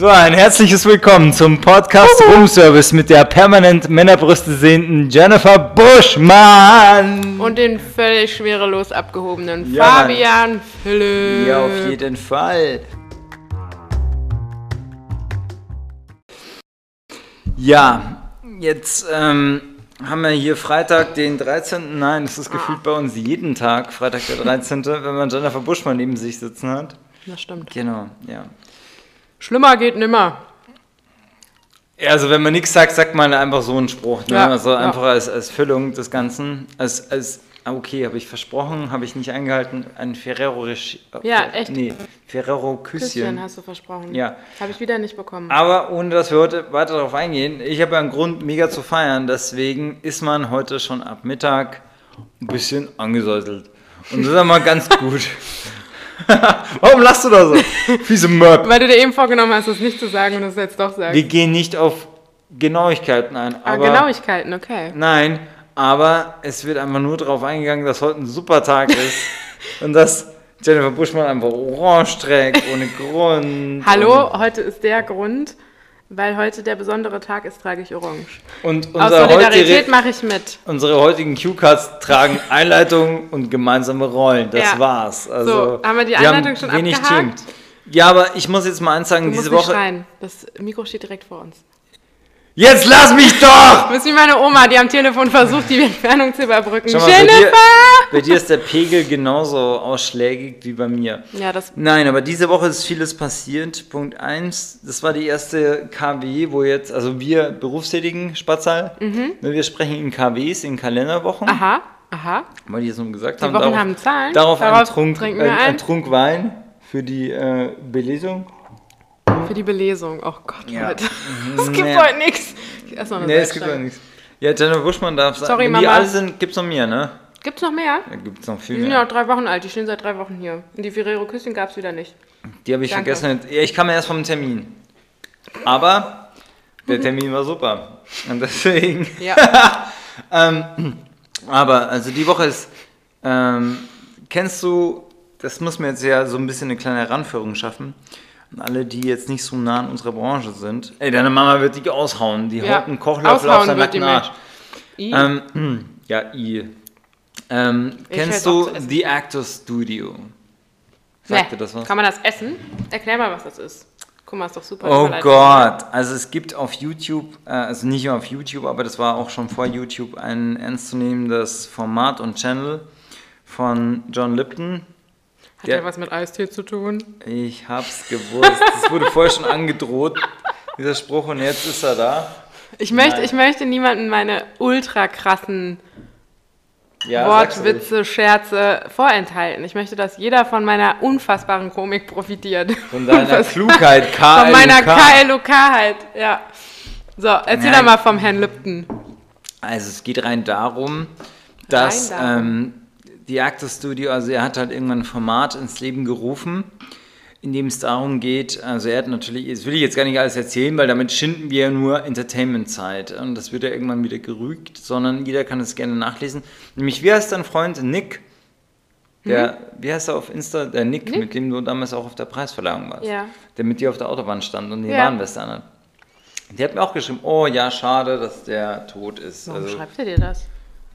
So, ein herzliches Willkommen zum Podcast Room Service mit der permanent Männerbrüste sehenden Jennifer Buschmann. Und den völlig schwerelos abgehobenen Ja, Fabian Philipp. Ja, auf jeden Fall. Ja, jetzt ähm, haben wir hier Freitag den 13. Nein, das ist gefühlt bei uns jeden Tag, Freitag der 13., wenn man Jennifer Buschmann neben sich sitzen hat. Das stimmt. Genau, ja. Schlimmer geht nimmer. Also wenn man nichts sagt, sagt man einfach so einen Spruch. Ne? Ja, also ja. einfach als, als Füllung des Ganzen. Als, als ah, okay, habe ich versprochen, habe ich nicht eingehalten. Ein Ferrero Rocher- Ja, echt? Nee, Ferrero Küsschen. Küsschen hast du versprochen. Ja. Habe ich wieder nicht bekommen. Aber ohne dass wir heute weiter darauf eingehen, ich habe ja einen Grund, mega zu feiern. Deswegen ist man heute schon ab Mittag ein bisschen angesäuselt. Und das ist mal ganz gut. Warum lachst du da so? Fiese Möb. Weil du dir eben vorgenommen hast, es nicht zu sagen und es jetzt doch sagst. Wir gehen nicht auf Genauigkeiten ein. ah, Genauigkeiten, okay. Nein, aber es wird einfach nur darauf eingegangen, dass heute ein super Tag ist und dass Jennifer Buschmann einfach orange trägt, ohne Grund. Hallo, heute ist der Grund, weil heute der besondere Tag ist, trage ich orange. Und Aus Solidarität mache ich mit. unsere heutigen Cue-Cards tragen Einleitung und gemeinsame Rollen. Das Ja. war's. Also, So, haben wir die wir Einleitung schon wenig abgehakt? Team. Ja, aber ich muss jetzt mal eins sagen, Du diese musst nicht Woche. schreien. Das Mikro steht direkt vor uns. Jetzt lass mich doch! Du bist wie meine Oma, die am Telefon versucht, die Entfernung zu überbrücken. Schau mal, bei dir, Jennifer! bei dir ist der Pegel genauso ausschlägig wie bei mir. Ja, das Nein, aber diese Woche ist vieles passiert. Punkt 1, das war die erste KW, wo jetzt, also wir berufstätigen Spatzal, ne, wir sprechen in KWs, in Kalenderwochen, Aha, aha. weil die es nun gesagt Die haben. Wochen haben Zahlen. Darauf, einen Darauf Trunk, äh, wir ein ein. Trunk Wein für die äh, Belesung. Für die Belesung. Oh Gott, Ja. Leute. Es gibt Nee. heute nichts. Erst noch eine Nee, es gibt doch nichts. Ja, Jennifer Buschmann darf sagen, Sorry, wenn die Mama. alle sind, gibt's noch mehr, ne? Gibt's noch mehr? Da gibt's noch viel Die sind mehr. ja auch drei Wochen alt. Die stehen seit drei Wochen hier. Und die Ferrero Küsschen gab's wieder nicht. Die habe ich Danke. vergessen. Ja, ich kam erst vom Termin. Aber der Termin war super. Und deswegen. Ja. ähm, aber, also die Woche ist. Ähm, kennst du, das muss mir jetzt ja so ein bisschen eine kleine Heranführung schaffen. Und alle, die jetzt nicht so nah an unserer Branche sind. Ey, deine Mama wird dich aushauen. Die Ja. haut einen Kochlöffel auf Aushauen seinen die nackten Arsch. I. Ähm, ja, I. Ähm, kennst du auf. The Actor Studio? Sagt dir das was? Kann man das essen? Erklär mal, was das ist. Guck mal, ist doch super. Oh. Gott, also es gibt auf YouTube, äh, also nicht nur auf YouTube, aber das war auch schon vor YouTube ein ernstzunehmendes Format und Channel von John Lipton. Hat ja was mit Eistee zu tun? Ich hab's gewusst. Das wurde vorher schon angedroht, dieser Spruch, und jetzt ist er da. Ich möchte, ich möchte niemandem meine ultra krassen Ja. Wortwitze, Scherze vorenthalten. Ich möchte, dass jeder von meiner unfassbaren Komik profitiert. Von deiner Klugheit, K. Von meiner KLOK-Heit, ja. So, erzähl doch mal vom Herrn Lipton. Also es geht rein darum, dass Rein darum. ähm, die Actor Studio, also er hat halt irgendwann ein Format ins Leben gerufen, in dem es darum geht, also er hat natürlich, das will ich jetzt gar nicht alles erzählen, weil damit schinden wir ja nur Entertainment-Zeit und das wird ja irgendwann wieder gerügt, sondern jeder kann es gerne nachlesen. Nämlich, wie heißt dein Freund Nick? Der, wie heißt er auf Insta? Der Nick, Mhm. Nick? mit dem du damals auch auf der Preisverleihung warst. Ja. Der mit dir auf der Autobahn stand und die Ja. Warnweste anhat. Die hat mir auch geschrieben, oh ja, schade, dass der tot ist. Warum Also, schreibt er dir das?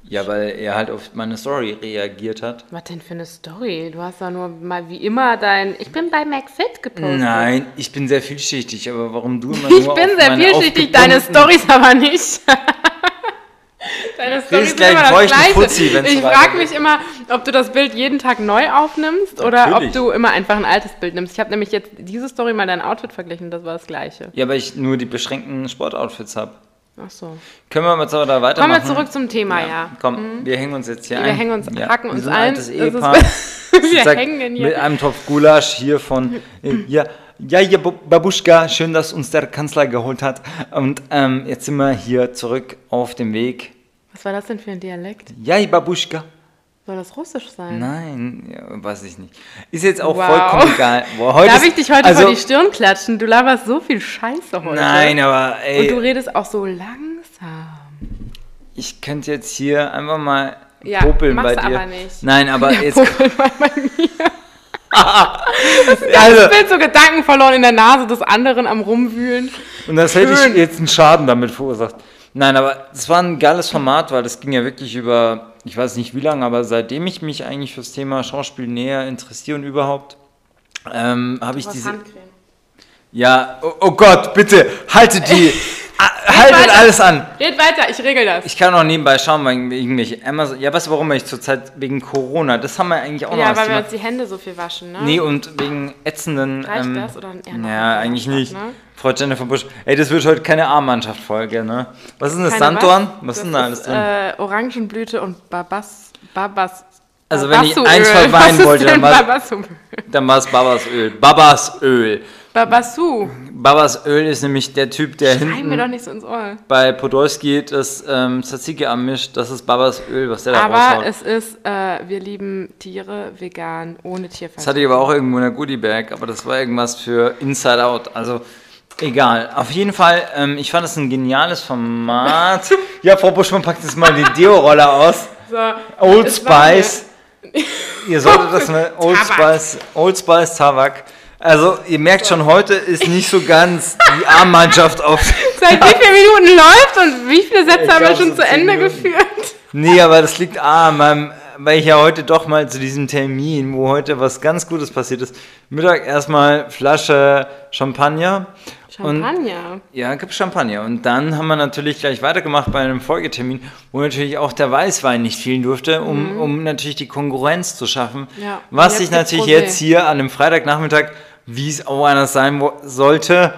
Ja, weil er halt auf meine Story reagiert hat. Was denn für eine Story? Du hast doch nur mal wie immer dein Ich bin bei McFit gepostet. Nein, ich bin sehr vielschichtig, aber warum du immer Ich nur bin auf sehr vielschichtig, deine Storys aber nicht. Deine Storys sind gleich immer das Gleiche. Wenn's Ich frage mich immer, ob du das Bild jeden Tag neu aufnimmst oder Natürlich. ob du immer einfach ein altes Bild nimmst. Ich habe nämlich jetzt diese Story mal dein Outfit verglichen, das war das Gleiche. Ja, weil ich nur die beschränkten Sportoutfits habe. Ach so. Können wir jetzt aber da weitermachen? Kommen wir zurück zum Thema, ja. Komm, wir hängen uns jetzt hier Wir ein. hängen uns, ja. hacken wir uns ein. Altes Ehepaar. wir Zack, hängen Mit hier. einem Topf Gulasch hier von, äh, ja, ja, ja, Bu- Babuschka, schön, dass uns der Kanzler geholt hat. Und ähm, jetzt sind wir hier zurück auf dem Weg. Was war das denn für ein Dialekt? Ja, Babuschka. Soll das Russisch sein? Nein, ja, weiß ich nicht. Ist jetzt auch Wow. vollkommen egal. Boah, heute Darf ist- ich dich heute also, vor die Stirn klatschen? Du laberst so viel Scheiße heute. Nein, aber Und du ey, redest auch so langsam. ich könnte jetzt hier einfach mal Ja, popeln bei dir. aber nicht. Nein, aber jetzt Popel mal bei mir. also, Ich bin so Gedanken verloren in der Nase des anderen am Rumwühlen. und das hätte ich Schön. jetzt einen Schaden damit verursacht. Nein, aber es war ein geiles Format, weil das ging ja wirklich über, ich weiß nicht wie lange, aber seitdem ich mich eigentlich fürs Thema Schauspiel näher interessiere und überhaupt, ähm, habe ich diese. Handcreme. Ja, oh, oh Gott, bitte, haltet die, ah, haltet weiter. alles an. Red weiter, ich regel das. Ich kann auch nebenbei schauen, wegen irgendwelche Amazon. Ja, weißt du, warum ich zurzeit wegen Corona? Das haben wir eigentlich auch noch ja, weil wir uns die Hände so viel waschen, ne? Nee, und wegen ätzenden. Reicht ähm, das oder Ja, mehr eigentlich nicht. ne? Frau Jennifer Busch. Ey, das wird heute keine Armmannschaft-Folge, ne? Was ist denn das? Keine Sanddorn? was? Was ist Das denn da alles ist, drin? Äh, Orangenblüte und Babas. Babas. Also wenn ich eins verweinen wollte, dann war es Babasöl. Babasöl. Babassu. Babasöl ist nämlich der Typ, der Schreib mir hinten doch nicht so ins Ohr. bei Podolski das ähm, Tzatziki anmischt. Das ist Babasöl, was der da Aber raushaut. es ist, äh, wir lieben Tiere vegan, ohne Das Tierfleisch. hatte ich aber auch irgendwo in der Goodie Bag, aber das war irgendwas für Inside Out. Also egal. Auf jeden Fall, ähm, ich fand es ein geniales Format. ja, Frau Buschmann packt jetzt mal die Deo-Roller aus. So, Old Spice. Ihr solltet das mal. Old Tabak. Spice. Old Spice Tabak. Also, ihr merkt schon, heute ist nicht so ganz die Armmannschaft auf. Seit wie vielen Minuten läuft und wie viele Sätze Ich haben wir schon so zu Ende Minuten. geführt? Nee, aber das liegt A, an meinem, weil ich ja heute doch mal zu diesem Termin, wo heute was ganz Gutes passiert ist. Mittag erstmal Flasche Champagner. Und Champagner. Ja, gibt Champagner. Und dann haben wir natürlich gleich weitergemacht bei einem Folgetermin, wo natürlich auch der Weißwein nicht fehlen durfte, um, um natürlich die Konkurrenz zu schaffen. Mhm. Ja. Was Und ich jetzt gibt's natürlich jetzt hier an einem Freitagnachmittag, wie es auch einer sein sollte,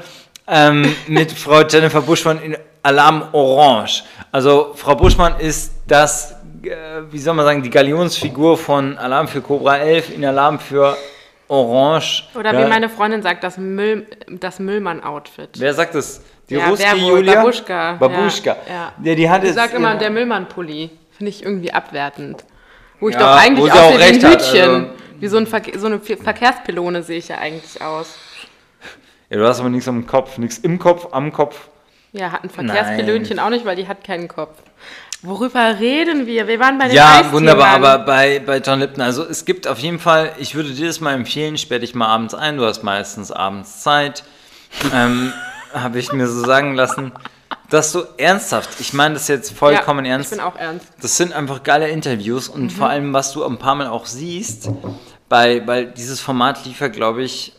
ähm, mit Frau Jennifer Buschmann in Alarm Orange. Also Frau Buschmann ist das, äh, wie soll man sagen, die Galionsfigur von Alarm für Cobra 11 in Alarm für Orange. Oder Ja. wie meine Freundin sagt, das, Müll, das Müllmann-Outfit. Wer sagt das? Die Ja, Ruski wohl? Julia? Babuschka. Babuschka. Ja, ja. Die hat Ich jetzt sag immer, der Müllmann-Pulli. Finde ich irgendwie abwertend. Wo ich doch eigentlich auch ein recht hat, Hütchen. also- Wie so, ein Verke so eine Ver- Verkehrspylone sehe ich ja eigentlich aus. Ja, du hast aber nichts am Kopf, nichts im Kopf, am Kopf. Ja, hat ein Verkehrspylönchen auch nicht, weil die hat keinen Kopf. Worüber reden wir? Wir waren bei den Ja, wunderbar, aber bei, bei John Lipton, also es gibt auf jeden Fall, ich würde dir das mal empfehlen, sperr dich mal abends ein, du hast meistens abends Zeit, ähm, habe ich mir so sagen lassen, dass du ernsthaft, ich meine das jetzt vollkommen ja, ernst, Ich bin auch ernst. das sind einfach geile Interviews und vor allem, was du ein paar Mal auch siehst, bei, weil dieses Format lief ja, glaube ich,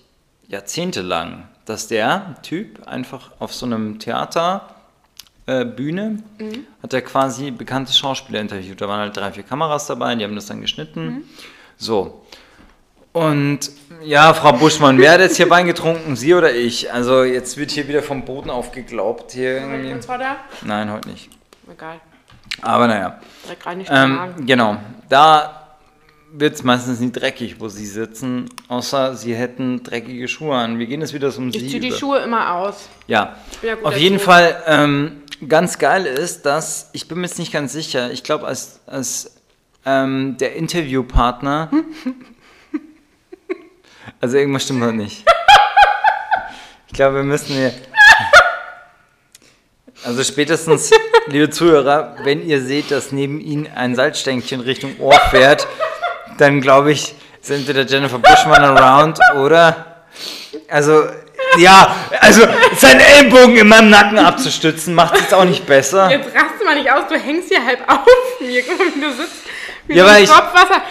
jahrzehntelang, dass der Typ einfach auf so einem Theater äh, Bühne hat er quasi bekannte Schauspieler interviewt. Da waren halt drei, vier Kameras dabei, die haben das dann geschnitten. So. Und ja, Frau Buschmann, wer hat jetzt hier Wein getrunken, Sie oder ich? Also jetzt wird hier wieder vom Boden aufgeglaubt. Hier irgendwie. Und zwar da? Nein, heute nicht. Egal. Aber naja. Direkt rein nicht ähm, genau. Da wird es meistens nie dreckig, wo sie sitzen, außer sie hätten dreckige Schuhe an. Wir gehen jetzt wieder so um sie. Ich ziehe die über. Schuhe immer aus. Ja, ja auf jeden erzogen. Fall ähm, ganz geil ist, dass, ich bin mir jetzt nicht ganz sicher, ich glaube, als, als ähm, der Interviewpartner, also irgendwas stimmt noch nicht. Ich glaube, wir müssen hier, also spätestens, liebe Zuhörer, wenn ihr seht, dass neben Ihnen ein Salzstängchen Richtung Ohr fährt, dann glaube ich, ist entweder Jennifer Buschmann around oder, also, ja, also seinen Ellbogen in meinem Nacken abzustützen, macht es jetzt auch nicht besser. Jetzt raste mal nicht aus, du hängst hier halb auf mir. Du sitzt. Wie Ja, ein weil ich-.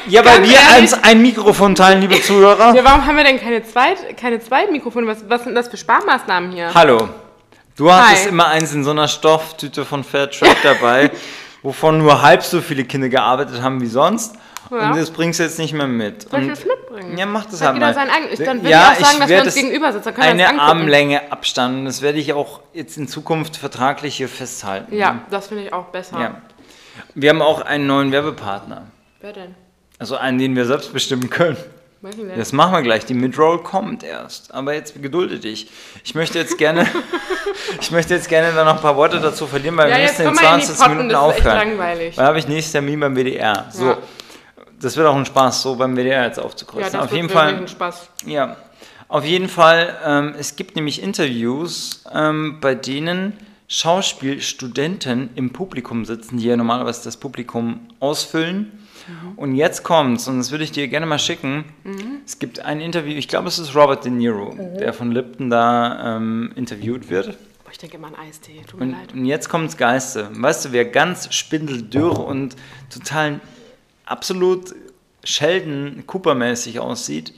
Ja, weil wir ehrlich, uns ein Mikrofon teilen, liebe Zuhörer. Ja, warum haben wir denn keine, Zweit, keine Zweitmikrofone? Was, was sind das für Sparmaßnahmen hier? Hallo. Du hattest Hi. immer eins in so einer Stofftüte von Fairtrade dabei, wovon nur halb so viele Kinder gearbeitet haben wie sonst. Ja. Und das bringst du jetzt nicht mehr mit. Soll ich das mitbringen? Ja, mach das halt mal. sein eigenes. Dann würde Ja, ich auch sagen, dass wir uns es gegenüber sitzen. Dann können Eine. Armlänge Abstand. Und das werde ich auch jetzt in Zukunft vertraglich hier festhalten. Ja, das finde ich auch besser. ja. Wir haben auch einen neuen Werbepartner. Wer denn? Also einen, den wir selbst bestimmen können. Ich. Das machen wir gleich. Die Midroll kommt erst. Aber jetzt gedulde dich. Ich möchte jetzt gerne, ich möchte jetzt gerne da noch ein paar Worte dazu verlieren, weil Ja, wir müssen in komm mal in die 20 Potten, Minuten das ist echt aufhören. langweilig. Weil habe ich nächstes Termin beim WDR. So. Ja. Das wird auch ein Spaß, so beim WDR jetzt Ja, aufzukreuzen. das Auf jeden Fall. ein Spaß. Ja, auf jeden Fall. Ähm, es gibt nämlich Interviews, ähm, bei denen Schauspielstudenten im Publikum sitzen, die ja normalerweise das Publikum ausfüllen. Und jetzt kommt's, und das würde ich dir gerne mal schicken. Es gibt ein Interview, ich glaube, es ist Robert De Niro, der von Lipton da ähm, interviewt wird. Boah, ich denke immer an Eistee. Tut mir Und, leid. und jetzt kommt's Geiste. Weißt du, wer ganz spindeldürr und total absolut Sheldon Cooper-mäßig aussieht?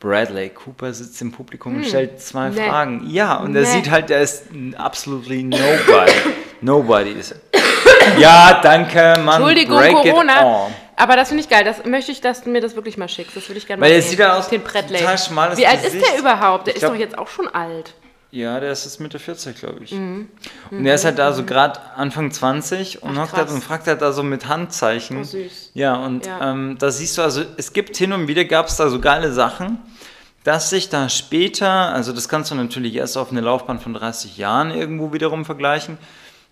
Bradley Cooper sitzt im Publikum und stellt zwei Nee. Fragen. Ja, und er Nee. sieht halt, er ist absolutely nobody. nobody ist er. Ja, danke, Mann. Entschuldigung, break Corona. Aber das finde ich geil. Das möchte ich, dass du mir das wirklich mal schickst. Das würde ich gerne mal Weil er sieht ja aus Den schmales Wie alt ist Gesicht. der überhaupt? Der Ich ist glaub- doch jetzt auch schon alt. Ja, der ist jetzt Mitte 40, glaube ich. Mhm. Und er ist halt da so gerade Anfang 20 und Ach, halt und fragt halt da so mit Handzeichen. Oh, süß. Ja, und Ja. Ähm, da siehst du, also es gibt hin und wieder gab es da so geile Sachen, dass sich da später, also das kannst du natürlich erst auf eine Laufbahn von 30 Jahren irgendwo wiederum vergleichen,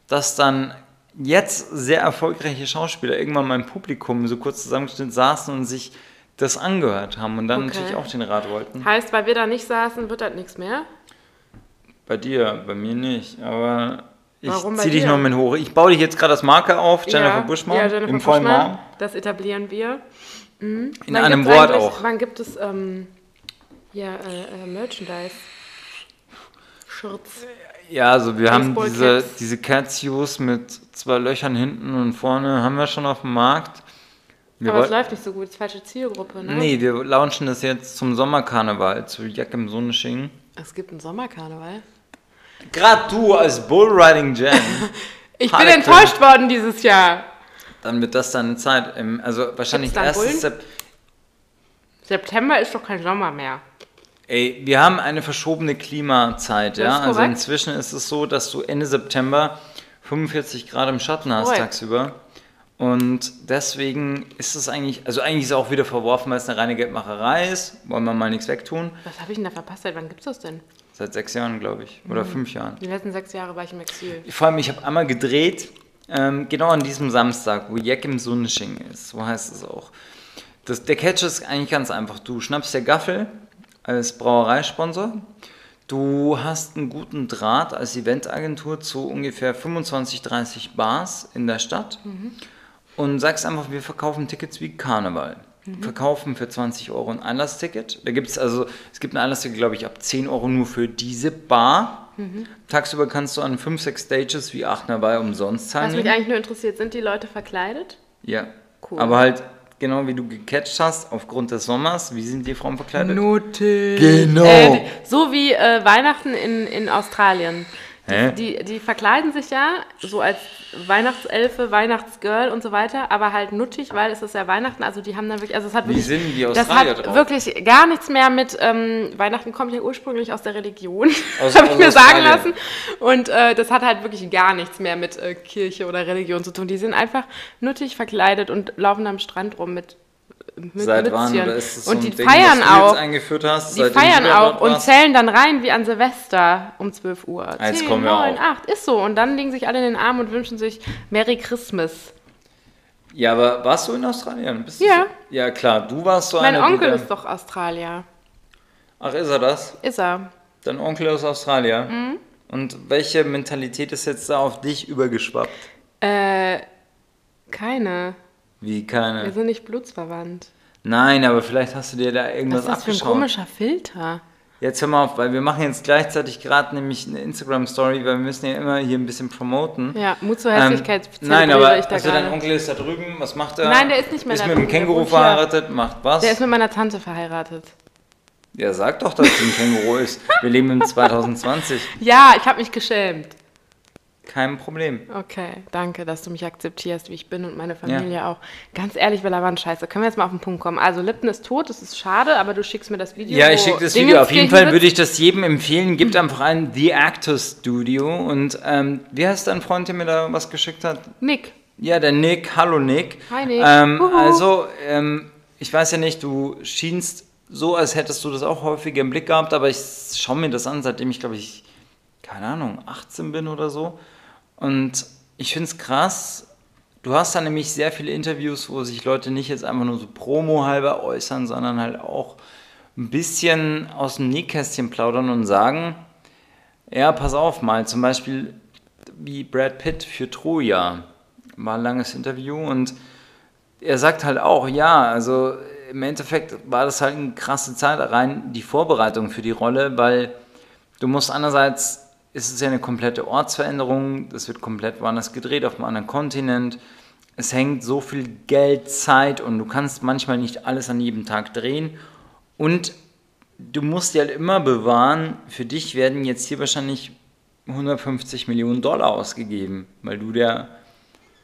dass dann jetzt sehr erfolgreiche Schauspieler irgendwann mal im Publikum so kurz zusammengestellt saßen und sich das angehört haben und dann Okay. natürlich auch den Rat wollten. Heißt, weil wir da nicht saßen, wird das nichts mehr? Bei dir, bei mir nicht, aber ich Warum zieh dich noch mit hoch. Ich baue dich jetzt gerade als Marke auf, Jennifer ja, Buschmann, ja, Jennifer im vollen. Das etablieren wir. In Wann einem Wort auch. Wann gibt es ähm, ja, äh, äh, Merchandise? Shirts. Ja, also wir haben diese, diese Catsues mit zwei Löchern hinten und vorne, haben wir schon auf dem Markt. Wir Aber es läuft nicht so gut. Das ist falsche Zielgruppe, ne? Nee, wir launchen das jetzt zum Sommerkarneval, zu Jack im Sonnenschein. Es gibt einen Sommerkarneval. Gerade du als Bullriding Jen, Ich bin enttäuscht worden dieses Jahr. dann wird das deine Zeit. Im, also wahrscheinlich erstes? Sep September ist doch kein Sommer mehr. Ey, wir haben eine verschobene Klimazeit, ja. Also inzwischen ist es so, dass du Ende September 45 Grad im Schatten hast Korrekt. tagsüber. Und deswegen ist es eigentlich, also eigentlich ist es auch wieder verworfen, weil es eine reine Geldmacherei ist. Wollen wir mal nichts wegtun. Was habe ich denn da verpasst? Seit wann gibt's das denn? Seit sechs Jahren, glaube ich. Mhm. Oder fünf Jahren. Die letzten sechs Jahre war ich im Exil. Vor allem, ich habe einmal gedreht, ähm, genau an diesem Samstag, wo Jack im Sonnenschein ist. So heißt es auch. Das, der Catch ist eigentlich ganz einfach. Du schnappst der Gaffel als Brauereisponsor. Du hast einen guten Draht als Eventagentur zu ungefähr 25, 30 Bars in der Stadt und sagst einfach, wir verkaufen Tickets wie Karneval. Verkaufen für 20 Euro ein Einlassticket. Da gibt es also, es gibt ein Einlassticket, glaube ich, ab 10 Euro nur für diese Bar. Tagsüber kannst du an 5, 6 Stages wie Achtnerweih umsonst Was mich eigentlich nur interessiert, sind die Leute verkleidet? Ja. Cool. Aber halt, genau wie du gecatcht hast, aufgrund des Sommers, wie sind die Frauen verkleidet? Note. Genau. Äh, so wie äh, Weihnachten in, in Australien. Die, die, die verkleiden sich ja so als Weihnachtselfe, Weihnachtsgirl und so weiter, aber halt nuttig, weil es ist ja Weihnachten, also die haben dann wirklich, also es hat Wie wirklich, sind die das Australier hat drauf? wirklich gar nichts mehr mit, ähm, Weihnachten kommt ja ursprünglich aus der Religion, Aus- habe ich aus mir sagen lassen und äh, das hat halt wirklich gar nichts mehr mit äh, Kirche oder Religion zu tun. Die sind einfach nuttig verkleidet und laufen am Strand rum mit, mit Seit wann? Mützchen. Oder ist das so und ein die Ding, feiern du auch. jetzt eingeführt hast, Die feiern du auch und zählen dann rein wie an Silvester um 12 Uhr. Ah, jetzt 10, kommen wir 9, auch. 8, ist so. Und dann legen sich alle in den Arm und wünschen sich Merry Christmas. Ja, aber warst du in Australien? Bist du Ja. So? Ja, klar, du warst so Mein einer, die Onkel ist doch Australier. Ach, ist er das? Ist er. Dein Onkel aus Australien? Mhm. Und welche Mentalität ist jetzt da auf dich übergeschwappt? Äh, keine. Wie Wir keine? sind nicht blutsverwandt. Nein, aber vielleicht hast du dir da Was irgendwas ist das für ein abgeschaut. komischer Filter? Jetzt hör mal auf, weil wir machen jetzt gleichzeitig gerade nämlich eine Instagram-Story, weil wir müssen ja immer hier ein bisschen promoten. Ja, Mut zur Ähm, Hässlichkeit nein, zelebriere aber ich da also dein. Onkel ist da drüben, was macht er? Nein, der ist nicht mehr Ist da mit einem Känguru verheiratet, macht was? Der ist mit meiner Tante verheiratet. ja, sag doch, dass es ein Känguru ist. Wir leben im 2020. Ja, ich habe mich geschämt. Kein Problem. Okay, danke, dass du mich akzeptierst, wie ich bin und meine Familie auch. Ganz ehrlich, Bella Wand, scheiße. Können wir jetzt mal auf den Punkt kommen? Also, Lipton ist tot, das ist schade, aber du schickst mir das Video. Ja, ich schicke das Video. Auf jeden Fall würde ich das jedem empfehlen. Gibt einfach ein The Actor Studio. Und ähm, wie heißt dein Freund, der mir da was geschickt hat? Nick. Ja, der Nick. Hallo Nick. Hi, Nick. Ähm, also, ähm, ich weiß ja nicht, du schienst so, als hättest du das auch häufiger im Blick gehabt, aber ich schaue mir das an, seitdem ich, glaube ich, keine Ahnung, 18 bin oder so. Und ich finde es krass. Du hast da nämlich sehr viele Interviews, wo sich Leute nicht jetzt einfach nur so Promo halber äußern, sondern halt auch ein bisschen aus dem Nähkästchen plaudern und sagen, ja, pass auf mal, zum Beispiel wie Brad Pitt für Troja. War ein langes Interview und er sagt halt auch, ja, also im Endeffekt war das halt eine krasse Zeit rein, die Vorbereitung für die Rolle, weil du musst einerseits, ist es ja eine komplette Ortsveränderung, das wird komplett woanders gedreht, auf einem anderen Kontinent. Es hängt so viel Geld, Zeit und du kannst manchmal nicht alles an jedem Tag drehen. Und du musst dir halt immer bewahren, für dich werden jetzt hier wahrscheinlich 150 Millionen Dollar ausgegeben, weil du der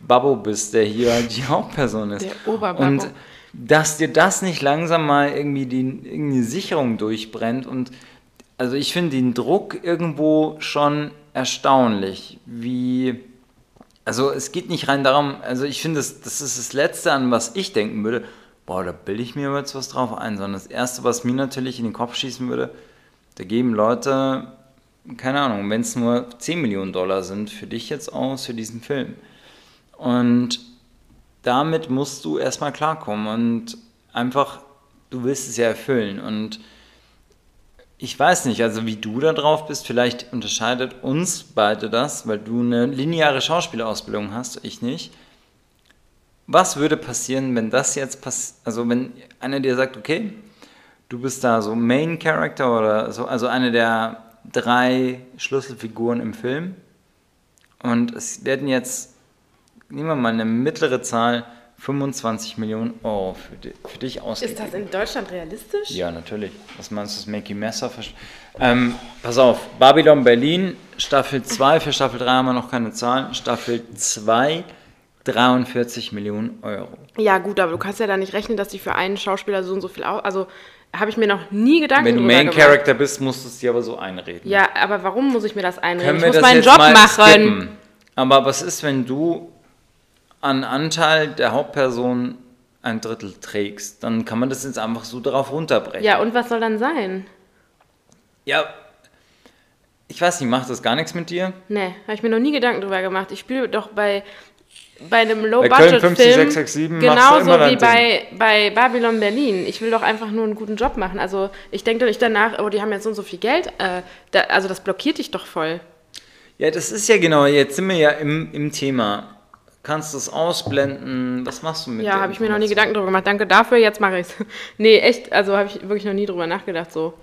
Babbo bist, der hier die Hauptperson ist. Der Oberbabbo. Und dass dir das nicht langsam mal irgendwie die irgendeine Sicherung durchbrennt und also ich finde den Druck irgendwo schon erstaunlich, wie also es geht nicht rein darum, also ich finde, das, das ist das Letzte, an was ich denken würde, boah, da bilde ich mir jetzt was drauf ein, sondern das Erste, was mir natürlich in den Kopf schießen würde, da geben Leute, keine Ahnung, wenn es nur 10 Millionen Dollar sind, für dich jetzt aus, für diesen Film. Und damit musst du erstmal klarkommen und einfach, du willst es ja erfüllen. Und ich weiß nicht, also wie du da drauf bist, vielleicht unterscheidet uns beide das, weil du eine lineare Schauspielausbildung hast, ich nicht. Was würde passieren, wenn das jetzt passiert, also wenn einer dir sagt, okay, du bist da so Main Character oder so, also eine der drei Schlüsselfiguren im Film und es werden jetzt nehmen wir mal eine mittlere Zahl, 25 Millionen Euro für, di für dich ausgegeben. Ist das in Deutschland realistisch? Ja, natürlich. Was meinst du, das Mackie Messer? Ähm, pass auf, Babylon Berlin, Staffel 2, für Staffel 3 haben wir noch keine Zahlen. Staffel 2, 43 Millionen Euro. Ja, gut, aber du kannst ja da nicht rechnen, dass die für einen Schauspieler so und so viel aus. Also habe ich mir noch nie Gedanken Wenn du Main gemacht. Character bist, musst du es dir aber so einreden. Ja, aber warum muss ich mir das einreden? Können ich muss meinen Job machen. skippen? Aber was ist, wenn du an Anteil der Hauptperson ein Drittel trägst? Dann kann man das jetzt einfach so darauf runterbrechen. Ja, und was soll dann sein? Ja, ich weiß nicht, macht das gar nichts mit dir? Nee, habe ich mir noch nie Gedanken drüber gemacht. Ich spiele doch bei, bei einem Low-Budget-Film 50667 machst du genauso wie bei, bei Babylon Berlin. Ich will doch einfach nur einen guten Job machen. Also ich denke doch nicht danach, oh, die haben jetzt so und so viel Geld. Äh, da, also das blockiert dich doch voll. Ja, das ist ja genau, jetzt sind wir ja im, im Thema. Kannst du es ausblenden? Was machst du mit Ja, habe ich mir noch nie? Gedanken drüber gemacht. Danke dafür, jetzt mache ich's. nee, echt, also habe ich wirklich noch nie drüber nachgedacht so.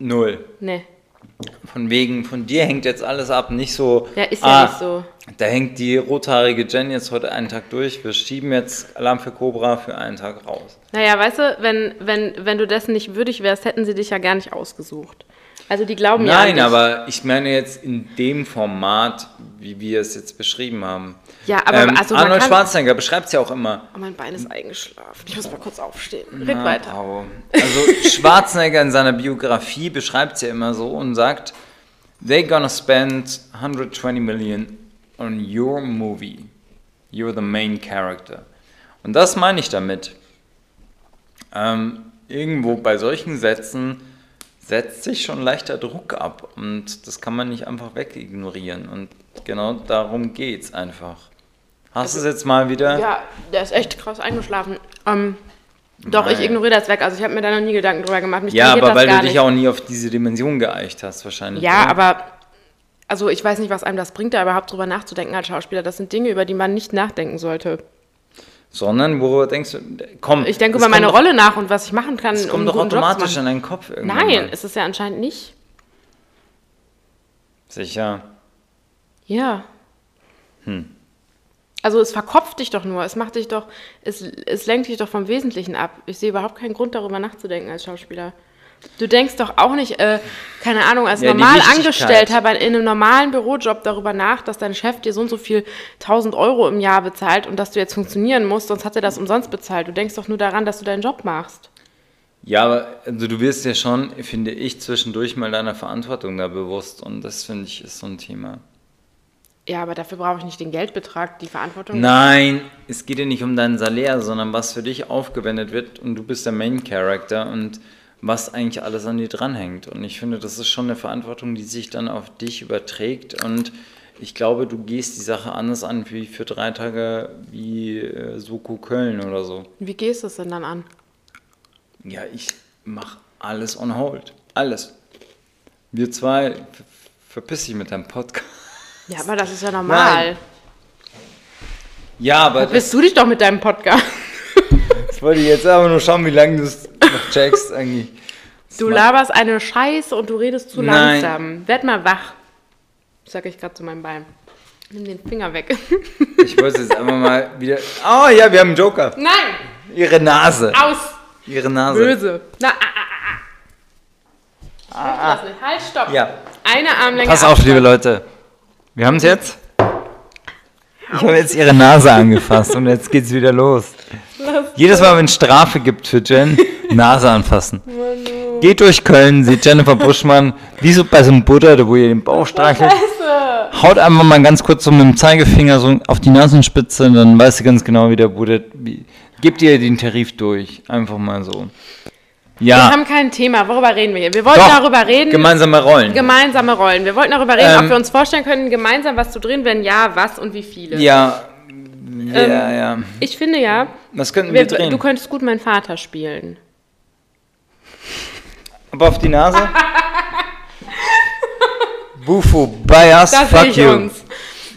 Null. Nee. Von wegen, von dir hängt jetzt alles ab, nicht so. Ja, ist ja ah, nicht so. Da hängt die rothaarige Jen jetzt heute einen Tag durch. Wir schieben jetzt Alarm für Cobra für einen Tag raus. Naja, weißt du, wenn, wenn, wenn du dessen nicht würdig wärst, hätten sie dich ja gar nicht ausgesucht. Also die glauben ja an Nein, aber ich meine jetzt in dem Format, wie wir es jetzt beschrieben haben. Ja, aber ähm, also Arnold Schwarzenegger beschreibt es ja auch immer. Oh, mein Bein ist eingeschlafen. Ich muss mal kurz aufstehen. Red Na, weiter. bravo. Also Schwarzenegger in seiner Biografie beschreibt es ja immer so und sagt, they're gonna spend 120 million on your movie. You're the main character. Und das meine ich damit. Ähm, irgendwo bei solchen Sätzen setzt sich schon leichter Druck ab und das kann man nicht einfach wegignorieren und genau darum geht's einfach. Hast du es jetzt mal wieder? Ja, der ist echt krass eingeschlafen. Ähm, doch, ich ignoriere das weg. Also ich habe mir da noch nie Gedanken drüber gemacht. Mich Ja, aber weil du dich nicht. auch nie auf diese Dimension geeicht hast, wahrscheinlich. Ja, oder? aber also ich weiß nicht, was einem das bringt, da überhaupt drüber nachzudenken als Schauspieler. Das sind Dinge, über die man nicht nachdenken sollte. Sondern, worüber denkst du? Komm. Ich denke über meine Rolle nach und was ich machen kann, es um kommt einen doch automatisch in deinen Kopf irgendwann. Nein, mal. ist es ja anscheinend nicht. Sicher. Ja. Hm. Also es verkopft dich doch nur, es macht dich doch, es, es lenkt dich doch vom Wesentlichen ab. Ich sehe überhaupt keinen Grund darüber nachzudenken als Schauspieler. Du denkst doch auch nicht, äh, keine Ahnung, als Ja, normal. Angestellter bei, in einem normalen Bürojob darüber nach, dass dein Chef dir so und so viel 1000 Euro im Jahr bezahlt und dass du jetzt funktionieren musst, sonst hat er das umsonst bezahlt. Du denkst doch nur daran, dass du deinen Job machst. Ja, aber also du wirst ja schon, finde ich, zwischendurch mal deiner Verantwortung da bewusst und das finde ich ist so ein Thema. Ja, aber dafür brauche ich nicht den Geldbetrag, die Verantwortung. Nein, es geht ja nicht um deinen Salär, sondern was für dich aufgewendet wird und du bist der Main Character und was eigentlich alles an dir dranhängt. Und ich finde, das ist schon eine Verantwortung, die sich dann auf dich überträgt und ich glaube, du gehst die Sache anders an wie für drei Tage wie äh, Soko Köln oder so. Wie gehst du es denn dann an? Ja, ich mache alles on hold. Alles. Wir zwei, ver- verpiss dich mit deinem Podcast. Ja, aber das ist ja normal. Ja, aber Bist du dich doch mit deinem Podcast? Ich wollte jetzt aber nur schauen, wie lange du es noch checkst eigentlich. Du laberst eine Scheiße und du redest zu Nein. langsam. Werd mal wach. Sag ich gerade zu meinem Bein. Nimm den Finger weg. Ich wollte jetzt einfach mal wieder. Oh ja, wir haben einen Joker. Nein! Ihre Nase. Aus! Ihre Nase. Böse. Na, ah, ah, ah. ah. Das nicht. Halt, stopp. Ja. Eine Armlänge. Pass auf, Abstand. liebe Leute. Wir haben es jetzt. Ich habe jetzt ihre Nase angefasst und jetzt geht's wieder los. Jedes Mal, wenn es Strafe gibt für Jen, Nase anfassen. Geht durch Köln, sieht Jennifer Buschmann, wie so bei so einem Buddha, wo ihr den Bauch streichelt. Haut einfach mal ganz kurz so mit dem Zeigefinger so auf die Nasenspitze, dann weißt du ganz genau, wie der Buddha. Wie, gebt ihr den Tarif durch. Einfach mal so. Wir Ja, haben kein Thema. Worüber reden wir hier? Wir wollten doch. darüber reden. Gemeinsame Rollen. gemeinsame Rollen. Wir wollten darüber reden, Ähm, ob wir uns vorstellen können, gemeinsam was zu drehen. Wenn ja, was und wie viele. ja. Ja, ja. Ich finde ja, Was könnten wir wir, drehen? du könntest gut meinen Vater spielen. Aber auf die Nase? Bufu, bias, Da sehe fuck you. uns.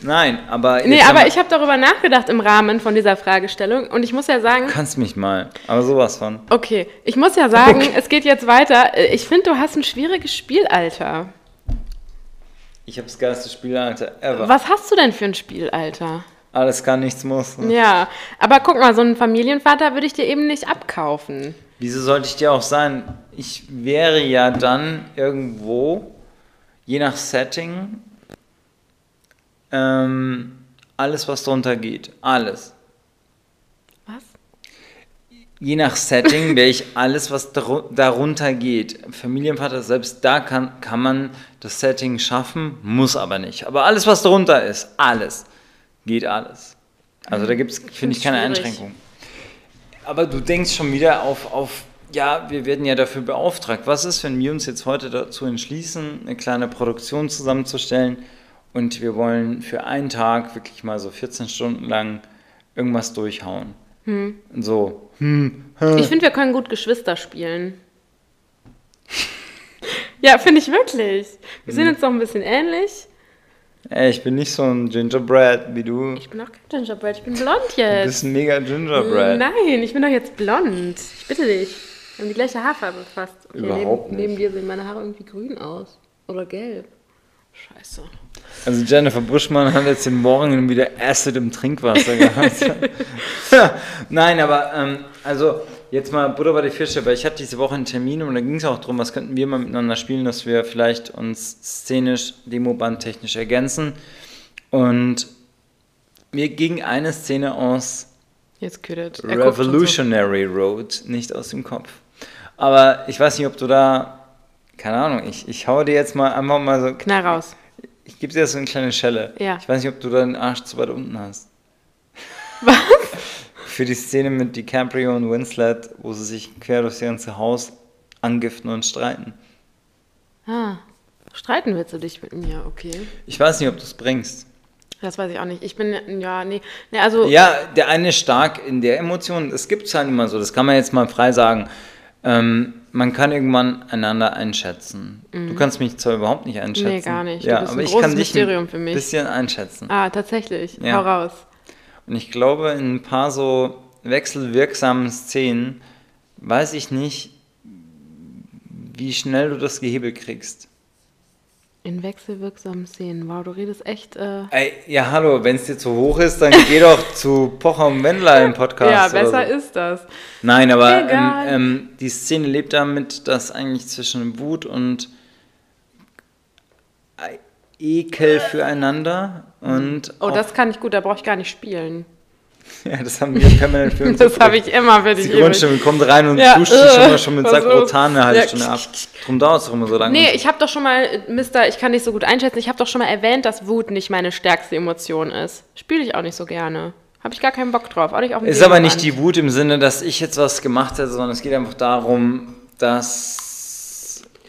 Nein, aber. Nee, aber ich habe darüber nachgedacht im Rahmen von dieser Fragestellung und ich muss ja sagen, Kannst mich mal. Aber sowas von. okay, ich muss ja sagen, es geht jetzt weiter. Ich finde, du hast ein schwieriges Spielalter. Ich hab's geilste Spielalter ever. Was hast du denn für ein Spielalter? Alles kann, nichts muss. ne? Ja, aber guck mal, so einen Familienvater würde ich dir eben nicht abkaufen. Wieso sollte ich dir auch sein? Ich wäre ja dann irgendwo, je nach Setting, ähm, alles, was drunter geht. Alles. Was? Je nach Setting wäre ich alles, was daru- darunter geht. Familienvater, selbst da kann, kann man das Setting schaffen, muss aber nicht. Aber alles, was darunter ist, alles, geht alles. Also da gibt es, finde ich, keine schwierig. Einschränkung. Aber du denkst schon wieder auf, auf, ja, wir werden ja dafür beauftragt. Was ist, wenn wir uns jetzt heute dazu entschließen, eine kleine Produktion zusammenzustellen und wir wollen für einen Tag wirklich mal so 14 Stunden lang irgendwas durchhauen? So, Ich finde, wir können gut Geschwister spielen. ja, finde ich wirklich. Wir sind uns doch ein bisschen ähnlich. ey, ich bin nicht so ein Gingerbread wie du. Ich bin auch kein Gingerbread, ich bin blond Du jetzt. bist ein mega Gingerbread. Nein, ich bin doch jetzt blond. Ich bitte dich. Wir haben die gleiche Haarfarbe fast. Okay, Überhaupt neben, nicht. neben dir sehen meine Haare irgendwie grün aus. Oder gelb. Scheiße. Also Jennifer Buschmann hat jetzt den Morgen wieder Acid im Trinkwasser gehabt. Nein, aber ähm, also jetzt mal Butter bei die Fische, weil ich hatte diese Woche einen Termin und da ging es auch darum, was könnten wir mal miteinander spielen, dass wir vielleicht uns szenisch, demobandtechnisch ergänzen. Und mir ging eine Szene aus schon so. Revolutionary Road nicht aus dem Kopf. Aber ich weiß nicht, ob du da, keine Ahnung, ich, ich hau dir jetzt mal einfach mal so Knall raus. Ich gebe dir so eine kleine Schelle. Ja. Ich weiß nicht, ob du deinen Arsch zu weit unten hast. Was? Für die Szene mit DiCaprio und Winslet, wo sie sich quer durchs ganze Haus angiften und streiten. Ah. Streiten willst du dich mit mir, okay. Ich weiß nicht, ob du es bringst. Das weiß ich auch nicht. Ich bin, ja, nee. nee also, Ja, der eine ist stark in der Emotion. Es gibt es halt immer so, das kann man jetzt mal frei sagen. Ähm, man kann irgendwann einander einschätzen. Du kannst mich zwar überhaupt nicht einschätzen. Mhm. Nee, gar nicht. Ja, aber ich kann dich ein bisschen einschätzen. ah, tatsächlich. Ja. Hau raus. Und ich glaube, in ein paar so wechselwirksamen Szenen weiß ich nicht, wie schnell du das gehebelt kriegst. In wechselwirksamen Szenen. Wow, du redest echt. Äh, Ey, ja, hallo, wenn es dir zu hoch ist, dann geh doch zu Pocher und Wendler im Podcast. ja, besser so. ist das. Nein, aber ähm, ähm, die Szene lebt damit, dass eigentlich zwischen Wut und Ekel füreinander und Oh, das kann ich gut, da brauche ich gar nicht spielen. Ja, das haben wir permanent für uns. Das habe ich immer für dich. Die. Grundstimme kommt rein und Ja, duscht sich schon mal schon mit Sakrotan eine halbe ja. Stunde ab. Drum dauert es auch immer so lange. Nee, ich habe doch schon mal, Mister, ich kann nicht so gut einschätzen, ich habe doch schon mal erwähnt, dass Wut nicht meine stärkste Emotion ist. Spiele ich auch nicht so gerne. Habe ich gar keinen Bock drauf. Auch nicht auf ist aber Gegenwand. nicht die Wut im Sinne, dass ich jetzt was gemacht hätte, sondern es geht einfach darum, dass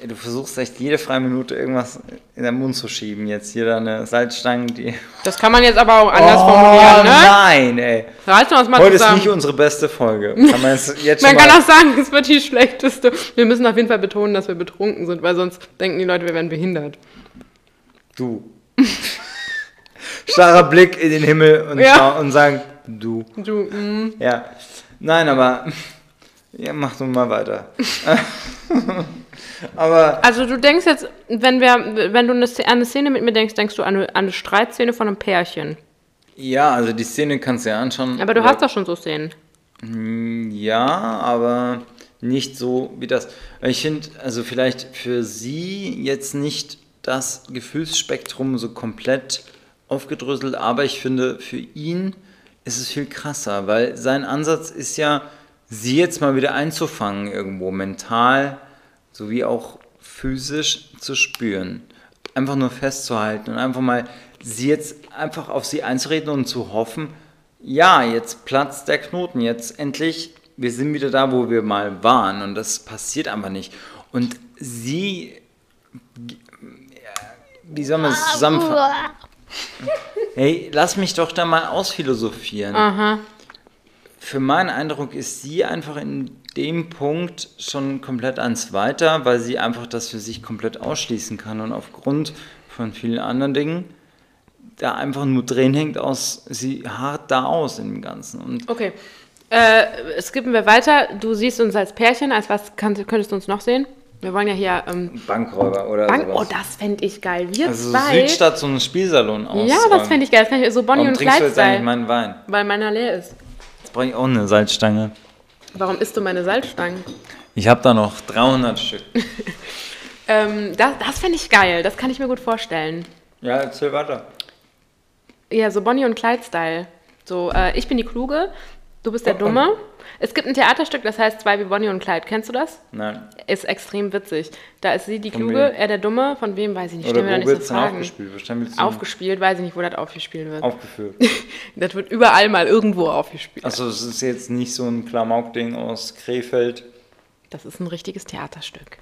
du versuchst echt jede freie Minute irgendwas in den Mund zu schieben. Jetzt hier deine Salzstangen, die. Das kann man jetzt aber auch anders oh, formulieren, ne? nein, ey. Reißen wir uns mal Heute ist zusammen. nicht unsere beste Folge. Kann man jetzt, jetzt Man kann auch sagen, es wird die schlechteste. Wir müssen auf jeden Fall betonen, dass wir betrunken sind, weil sonst denken die Leute, wir wären behindert. Du. Starrer Blick in den Himmel und, Ja. und sagen, du. Du, mm, Ja. Nein, aber. Ja, mach du mal weiter. aber. Also du denkst jetzt, wenn wir, wenn du eine, an eine Szene mit mir denkst, denkst du an eine, an eine Streitszene von einem Pärchen. Ja, also die Szene kannst du ja anschauen. Aber du Oder- hast doch schon so Szenen. Ja, aber nicht so wie das. Ich finde, also vielleicht für sie jetzt nicht das Gefühlsspektrum so komplett aufgedröselt, aber ich finde, für ihn ist es viel krasser, weil sein Ansatz ist ja, sie jetzt mal wieder einzufangen irgendwo, mental sowie auch physisch zu spüren. Einfach nur festzuhalten und einfach mal sie jetzt einfach auf sie einzureden und zu hoffen, ja, jetzt platzt der Knoten, jetzt endlich, wir sind wieder da, wo wir mal waren und das passiert einfach nicht. Und sie, wie soll man das zusammenfassen? Hey, lass mich doch da mal ausphilosophieren. Aha. Für meinen Eindruck ist sie einfach in dem Punkt schon komplett ans Weiter, weil sie einfach das für sich komplett ausschließen kann und aufgrund von vielen anderen Dingen da einfach nur drin hängt aus, sie hart da aus dem Ganzen. Und Okay. Äh, skippen wir weiter. Du siehst uns als Pärchen. Als was kann, könntest du uns noch sehen? Wir wollen ja hier ähm, Bankräuber oder Bank. Oh, sowas. das fände ich geil. Wir also zwei. Südstadt so einen Spielsalon aus. ja, das fände ich geil. Das fänd ich so Bonnie Warum und trinkst du jetzt eigentlich meinen Wein? Weil meiner leer ist. Jetzt brauche ich auch eine Salzstange. Warum isst du meine Salzstangen? Ich habe da noch 300 Stück. Ähm, das das fände ich geil. Das kann ich mir gut vorstellen. Ja, erzähl weiter. Ja, so Bonnie und Clyde-Style. So, äh, ich bin die Kluge, du bist der Dumme. Es gibt ein Theaterstück, das heißt Zwei wie Bonnie und Clyde. Kennst du das? Nein. Ist extrem witzig. Da ist sie die Von Kluge, wem? er der Dumme. Von wem weiß ich nicht. Oder Stell mir da nicht wird so Fragen. aufgespielt? Aufgespielt, weiß ich nicht, wo das aufgespielt wird. aufgeführt. Das wird überall mal irgendwo aufgespielt. Also es ist jetzt nicht so ein Klamauk-Ding aus Krefeld. Das ist ein richtiges Theaterstück.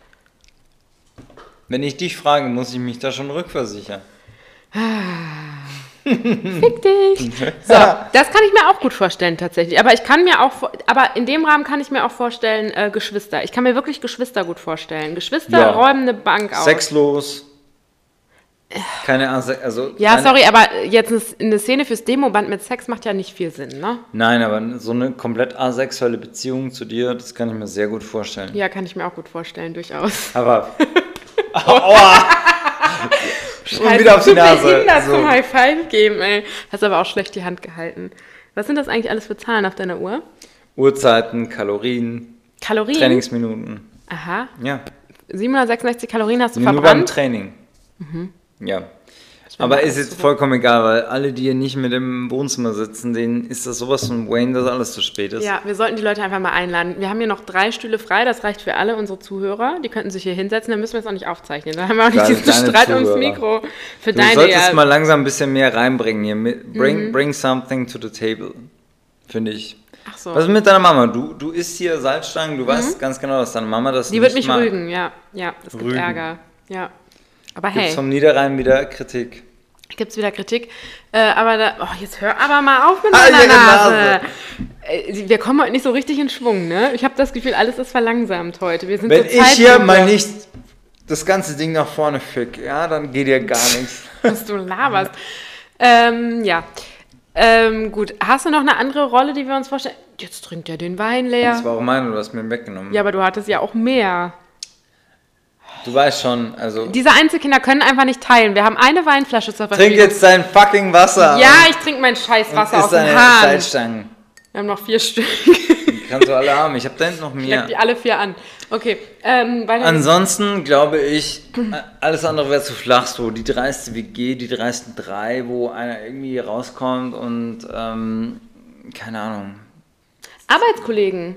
Wenn ich dich frage, muss ich mich da schon rückversichern. Fick dich! So, das kann ich mir auch gut vorstellen tatsächlich. Aber ich kann mir auch, aber in dem Rahmen kann ich mir auch vorstellen, äh, Geschwister. Ich kann mir wirklich Geschwister gut vorstellen. Geschwister Ja. räumen eine Bank aus. Sexlos. Keine Ahnung, also Ja, sorry, aber jetzt eine- eine Szene fürs Demoband mit Sex macht ja nicht viel Sinn, ne? Nein, aber so eine komplett asexuelle Beziehung zu dir, das kann ich mir sehr gut vorstellen. Ja, kann ich mir auch gut vorstellen, durchaus. Aber Aua! Und wieder auf die Nase. Behindert So. zum High Five geben, ey. Hast aber auch schlecht die Hand gehalten. Was sind das eigentlich alles für Zahlen auf deiner Uhr? Uhrzeiten, Kalorien, Kalorien? Trainingsminuten. Aha. Ja, 766 Kalorien hast du nur beim verbrannt. Training. Ja. Aber mal ist jetzt vollkommen egal, weil alle, die hier nicht mit im Wohnzimmer sitzen, denen ist das sowas von Wayne, dass alles zu spät ist. Ja, wir sollten die Leute einfach mal einladen. Wir haben hier noch drei Stühle frei, das reicht für alle unsere Zuhörer. Die könnten sich hier hinsetzen, dann müssen wir es auch nicht aufzeichnen. Dann haben wir auch nicht diesen deine Streit ums Zuhörer. Mikro. Für Du deine solltest ja. mal langsam ein bisschen mehr reinbringen hier. Mit- Bring, Mhm. bring something to the table. Finde ich. Ach so. Was ist mit deiner Mama? Du, du isst hier Salzstangen, du weißt ganz genau, dass deine Mama das Mhm. Die wird mich mag. rügen, ja. Ja, es gibt Rügen. Ärger. Ja. Aber Gibt's hey, vom Niederrhein wieder Kritik. gibt's wieder Kritik. Äh, aber da, oh, jetzt hör aber mal auf mit Ah, meiner Nase. Nase. Äh, Wir kommen heute nicht so richtig in Schwung, ne? Ich habe das Gefühl, alles ist verlangsamt heute. Wir sind Wenn ich hier mal nicht das ganze Ding nach vorne fick, ja, dann geht hier gar nichts. was du laberst. Ähm, ja. Ähm, gut, hast du noch eine andere Rolle, die wir uns vorstellen? Jetzt trinkt er den Wein leer. Das war auch meine, du hast mir weggenommen. Ja, aber du hattest ja auch mehr. Du weißt schon, also Diese Einzelkinder können einfach nicht teilen. Wir haben eine Weinflasche zur trink Verfügung. jetzt dein fucking Wasser. Ja, ich trinke mein scheiß Wasser aus dem Hahn. Salzstangen. Wir haben noch vier Stück. Kannst du alle haben. Ich habe da hinten noch mehr. die alle vier an. Okay, ähm. Ansonsten glaube ich, alles andere wäre zu flach. So die dreiste WG, die dreisten drei, wo einer irgendwie rauskommt und ähm, keine Ahnung. Arbeitskollegen.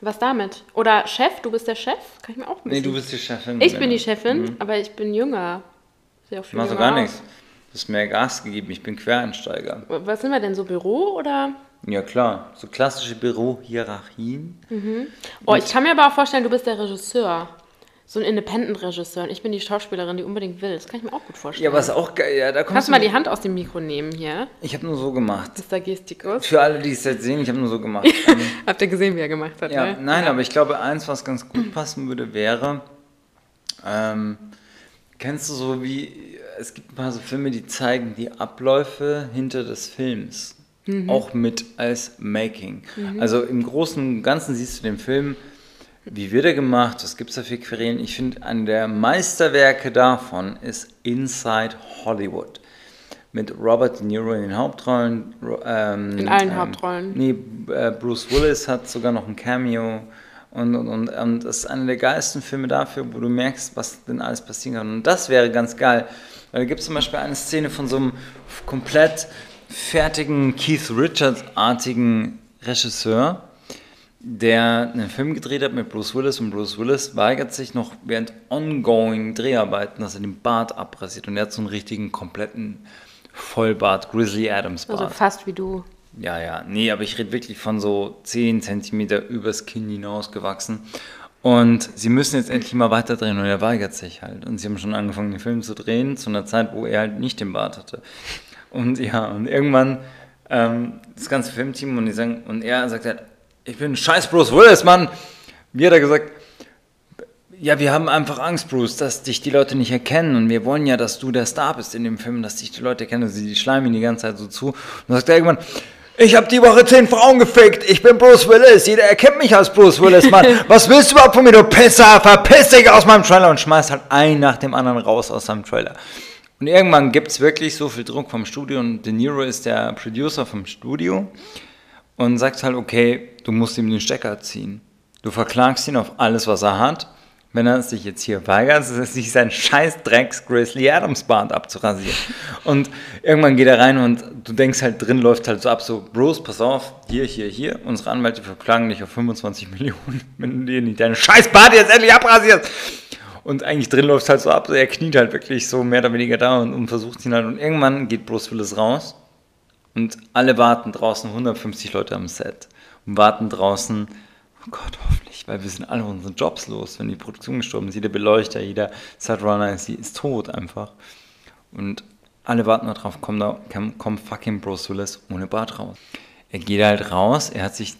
Was damit? Oder Chef? Du bist der Chef? Kann ich mir auch ein Nee, du bist die Chefin. Ich bin die Lena. Chefin, aber ich bin jünger. Sehe auch viel Machst du gar aus. nichts. Du hast mehr Gas gegeben. Ich bin Quereinsteiger. Was sind wir denn, so Büro oder? Ja klar, so klassische Bürohierarchien. Oh, ich kann mir aber auch vorstellen, du bist der Regisseur. So ein Independent-Regisseur. Und ich bin die Schauspielerin, die unbedingt will. Das kann ich mir auch gut vorstellen. Ja, was auch geil. Ja, da Kannst du mal die Hand aus dem Mikro nehmen hier? Ich habe nur so gemacht. Mr. Gestikus. Für alle, die es jetzt sehen, ich habe nur so gemacht. Habt ihr gesehen, wie er gemacht hat, Ja, ne? nein, aber ich glaube, eins, was ganz gut passen würde, wäre, ähm, kennst du so wie, es gibt ein paar so Filme, die zeigen die Abläufe hinter des Films. auch mit als Making. Also im Großen und Ganzen siehst du den Film, wie wird er gemacht, was gibt es da für Querelen. Ich finde, eine der Meisterwerke davon ist Inside Hollywood. Mit Robert De Niro in den Hauptrollen. Ro- Ähm, In allen ähm, Hauptrollen. Nee, äh, Bruce Willis hat sogar noch ein Cameo. Und, und, und, und das ist einer der geilsten Filme dafür, wo du merkst, was denn alles passieren kann. Und das wäre ganz geil. Weil da gibt es zum Beispiel eine Szene von so einem komplett fertigen Keith Richards-artigen Regisseur, der einen Film gedreht hat mit Bruce Willis und Bruce Willis weigert sich noch während ongoing Dreharbeiten, dass er den Bart abrasiert und er hat so einen richtigen kompletten Vollbart, Grizzly Adams Bart. Also fast wie du. Ja, ja, nee, aber ich rede wirklich von so 10 Zentimeter übers Kinn hinausgewachsen. Und sie müssen jetzt endlich mal weiterdrehen und er weigert sich halt. Und sie haben schon angefangen, den Film zu drehen, zu einer Zeit, wo er halt nicht den Bart hatte. Und ja, und irgendwann ähm, das ganze Filmteam und die sagen, und er sagt halt, ich bin scheiß Bruce Willis, Mann. Wie hat er gesagt, ja, wir haben einfach Angst, Bruce, dass dich die Leute nicht erkennen und wir wollen ja, dass du der Star bist in dem Film, dass dich die Leute erkennen. Die schleimen ihn die ganze Zeit so zu. Und dann sagt er irgendwann, ich habe die Woche zehn Frauen gefickt, ich bin Bruce Willis, jeder erkennt mich als Bruce Willis, Mann. Was willst du überhaupt von mir, du Pisser? Verpiss dich aus meinem Trailer und schmeißt halt einen nach dem anderen raus aus seinem Trailer. Und irgendwann gibt es wirklich so viel Druck vom Studio und De Niro ist der Producer vom Studio und sagt halt, okay, du musst ihm den Stecker ziehen. Du verklagst ihn auf alles, was er hat. Wenn er sich jetzt hier weigert, sich sein scheiß Drecks Grizzly Adams Band abzurasieren. Und irgendwann geht er rein und du denkst halt, drin läuft halt so ab, so, Bruce, pass auf, hier, hier, hier, unsere Anwälte verklagen dich auf 25 Millionen, wenn du dir nicht deinen scheiß Bart jetzt endlich abrasierst. Und eigentlich drin läuft halt so ab, er kniet halt wirklich so mehr oder weniger da und, und versucht ihn halt. Und irgendwann geht Bruce Willis raus und alle warten draußen, 150 Leute am Set und warten draußen, oh Gott, hoffentlich, weil wir sind alle unsere Jobs los, wenn die Produktion gestorben ist. Jeder Beleuchter, jeder Setrunner ist, ist tot einfach. Und alle warten darauf, kommt, da, kommt fucking Bruce Willis ohne Bart raus. Er geht halt raus, er hat sich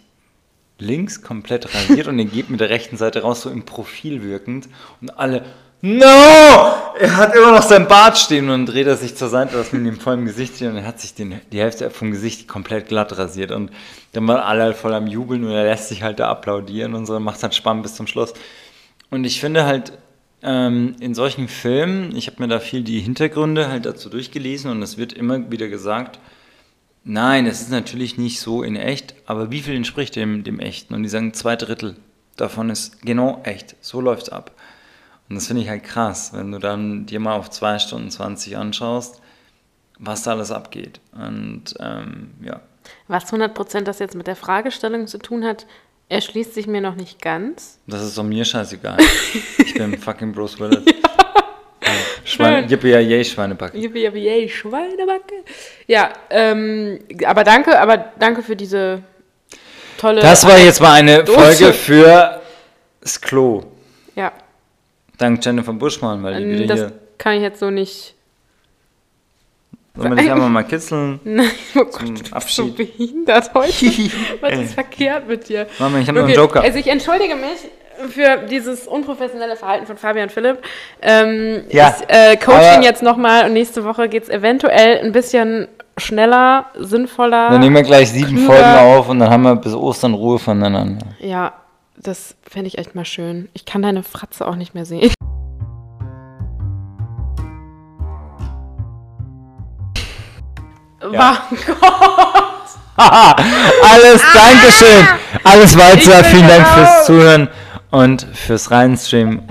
links komplett rasiert und er geht mit der rechten Seite raus, so im Profil wirkend. Und alle, no! Er hat immer noch sein Bart stehen und dann dreht er sich zur Seite, dass man ihm voll im Gesicht steht und er hat sich den, die Hälfte vom Gesicht komplett glatt rasiert. Und dann waren alle halt voll am Jubeln und er lässt sich halt da applaudieren und so, macht halt spannend bis zum Schluss. Und ich finde halt, ähm, in solchen Filmen, ich habe mir da viel die Hintergründe halt dazu durchgelesen und es wird immer wieder gesagt, Nein, es ist natürlich nicht so in echt, aber wie viel entspricht dem, dem Echten? Und die sagen, zwei Drittel davon ist genau echt. So läuft's ab. Und das finde ich halt krass, wenn du dann dir mal auf zwei Stunden 20 anschaust, was da alles abgeht. Und ähm, ja. Was 100% das jetzt mit der Fragestellung zu tun hat, erschließt sich mir noch nicht ganz. Das ist doch mir scheißegal. ich bin fucking Bruce Willis. Schweine, Yippie, yay, Schweinebacke. Yippie, yippie, yay, Schweinebacke. Ja, ähm, aber danke, aber danke für diese tolle. Das war jetzt mal eine Dose. Folge für das Klo. Ja, Dank Jennifer Buschmann, weil die wieder das hier. kann ich jetzt so nicht. Sollen wir dich einmal mal kitzeln? Nein, oh Gott, du bist so Abschied. behindert heute. Was ist verkehrt mit dir? Mama, ich hab noch einen Okay, Joker. Also ich entschuldige mich für dieses unprofessionelle Verhalten von Fabian Philipp. Ähm, Ja, ich äh, coach aber- ihn jetzt nochmal und nächste Woche geht es eventuell ein bisschen schneller, sinnvoller. Dann nehmen wir gleich sieben Klüger. Folgen auf und dann haben wir bis Ostern Ruhe voneinander. Ja, das fände ich echt mal schön. Ich kann deine Fratze auch nicht mehr sehen. Haha, alles Dankeschön. Alles Ah! Weiter. Vielen Dank fürs Zuhören und fürs Reinstreamen.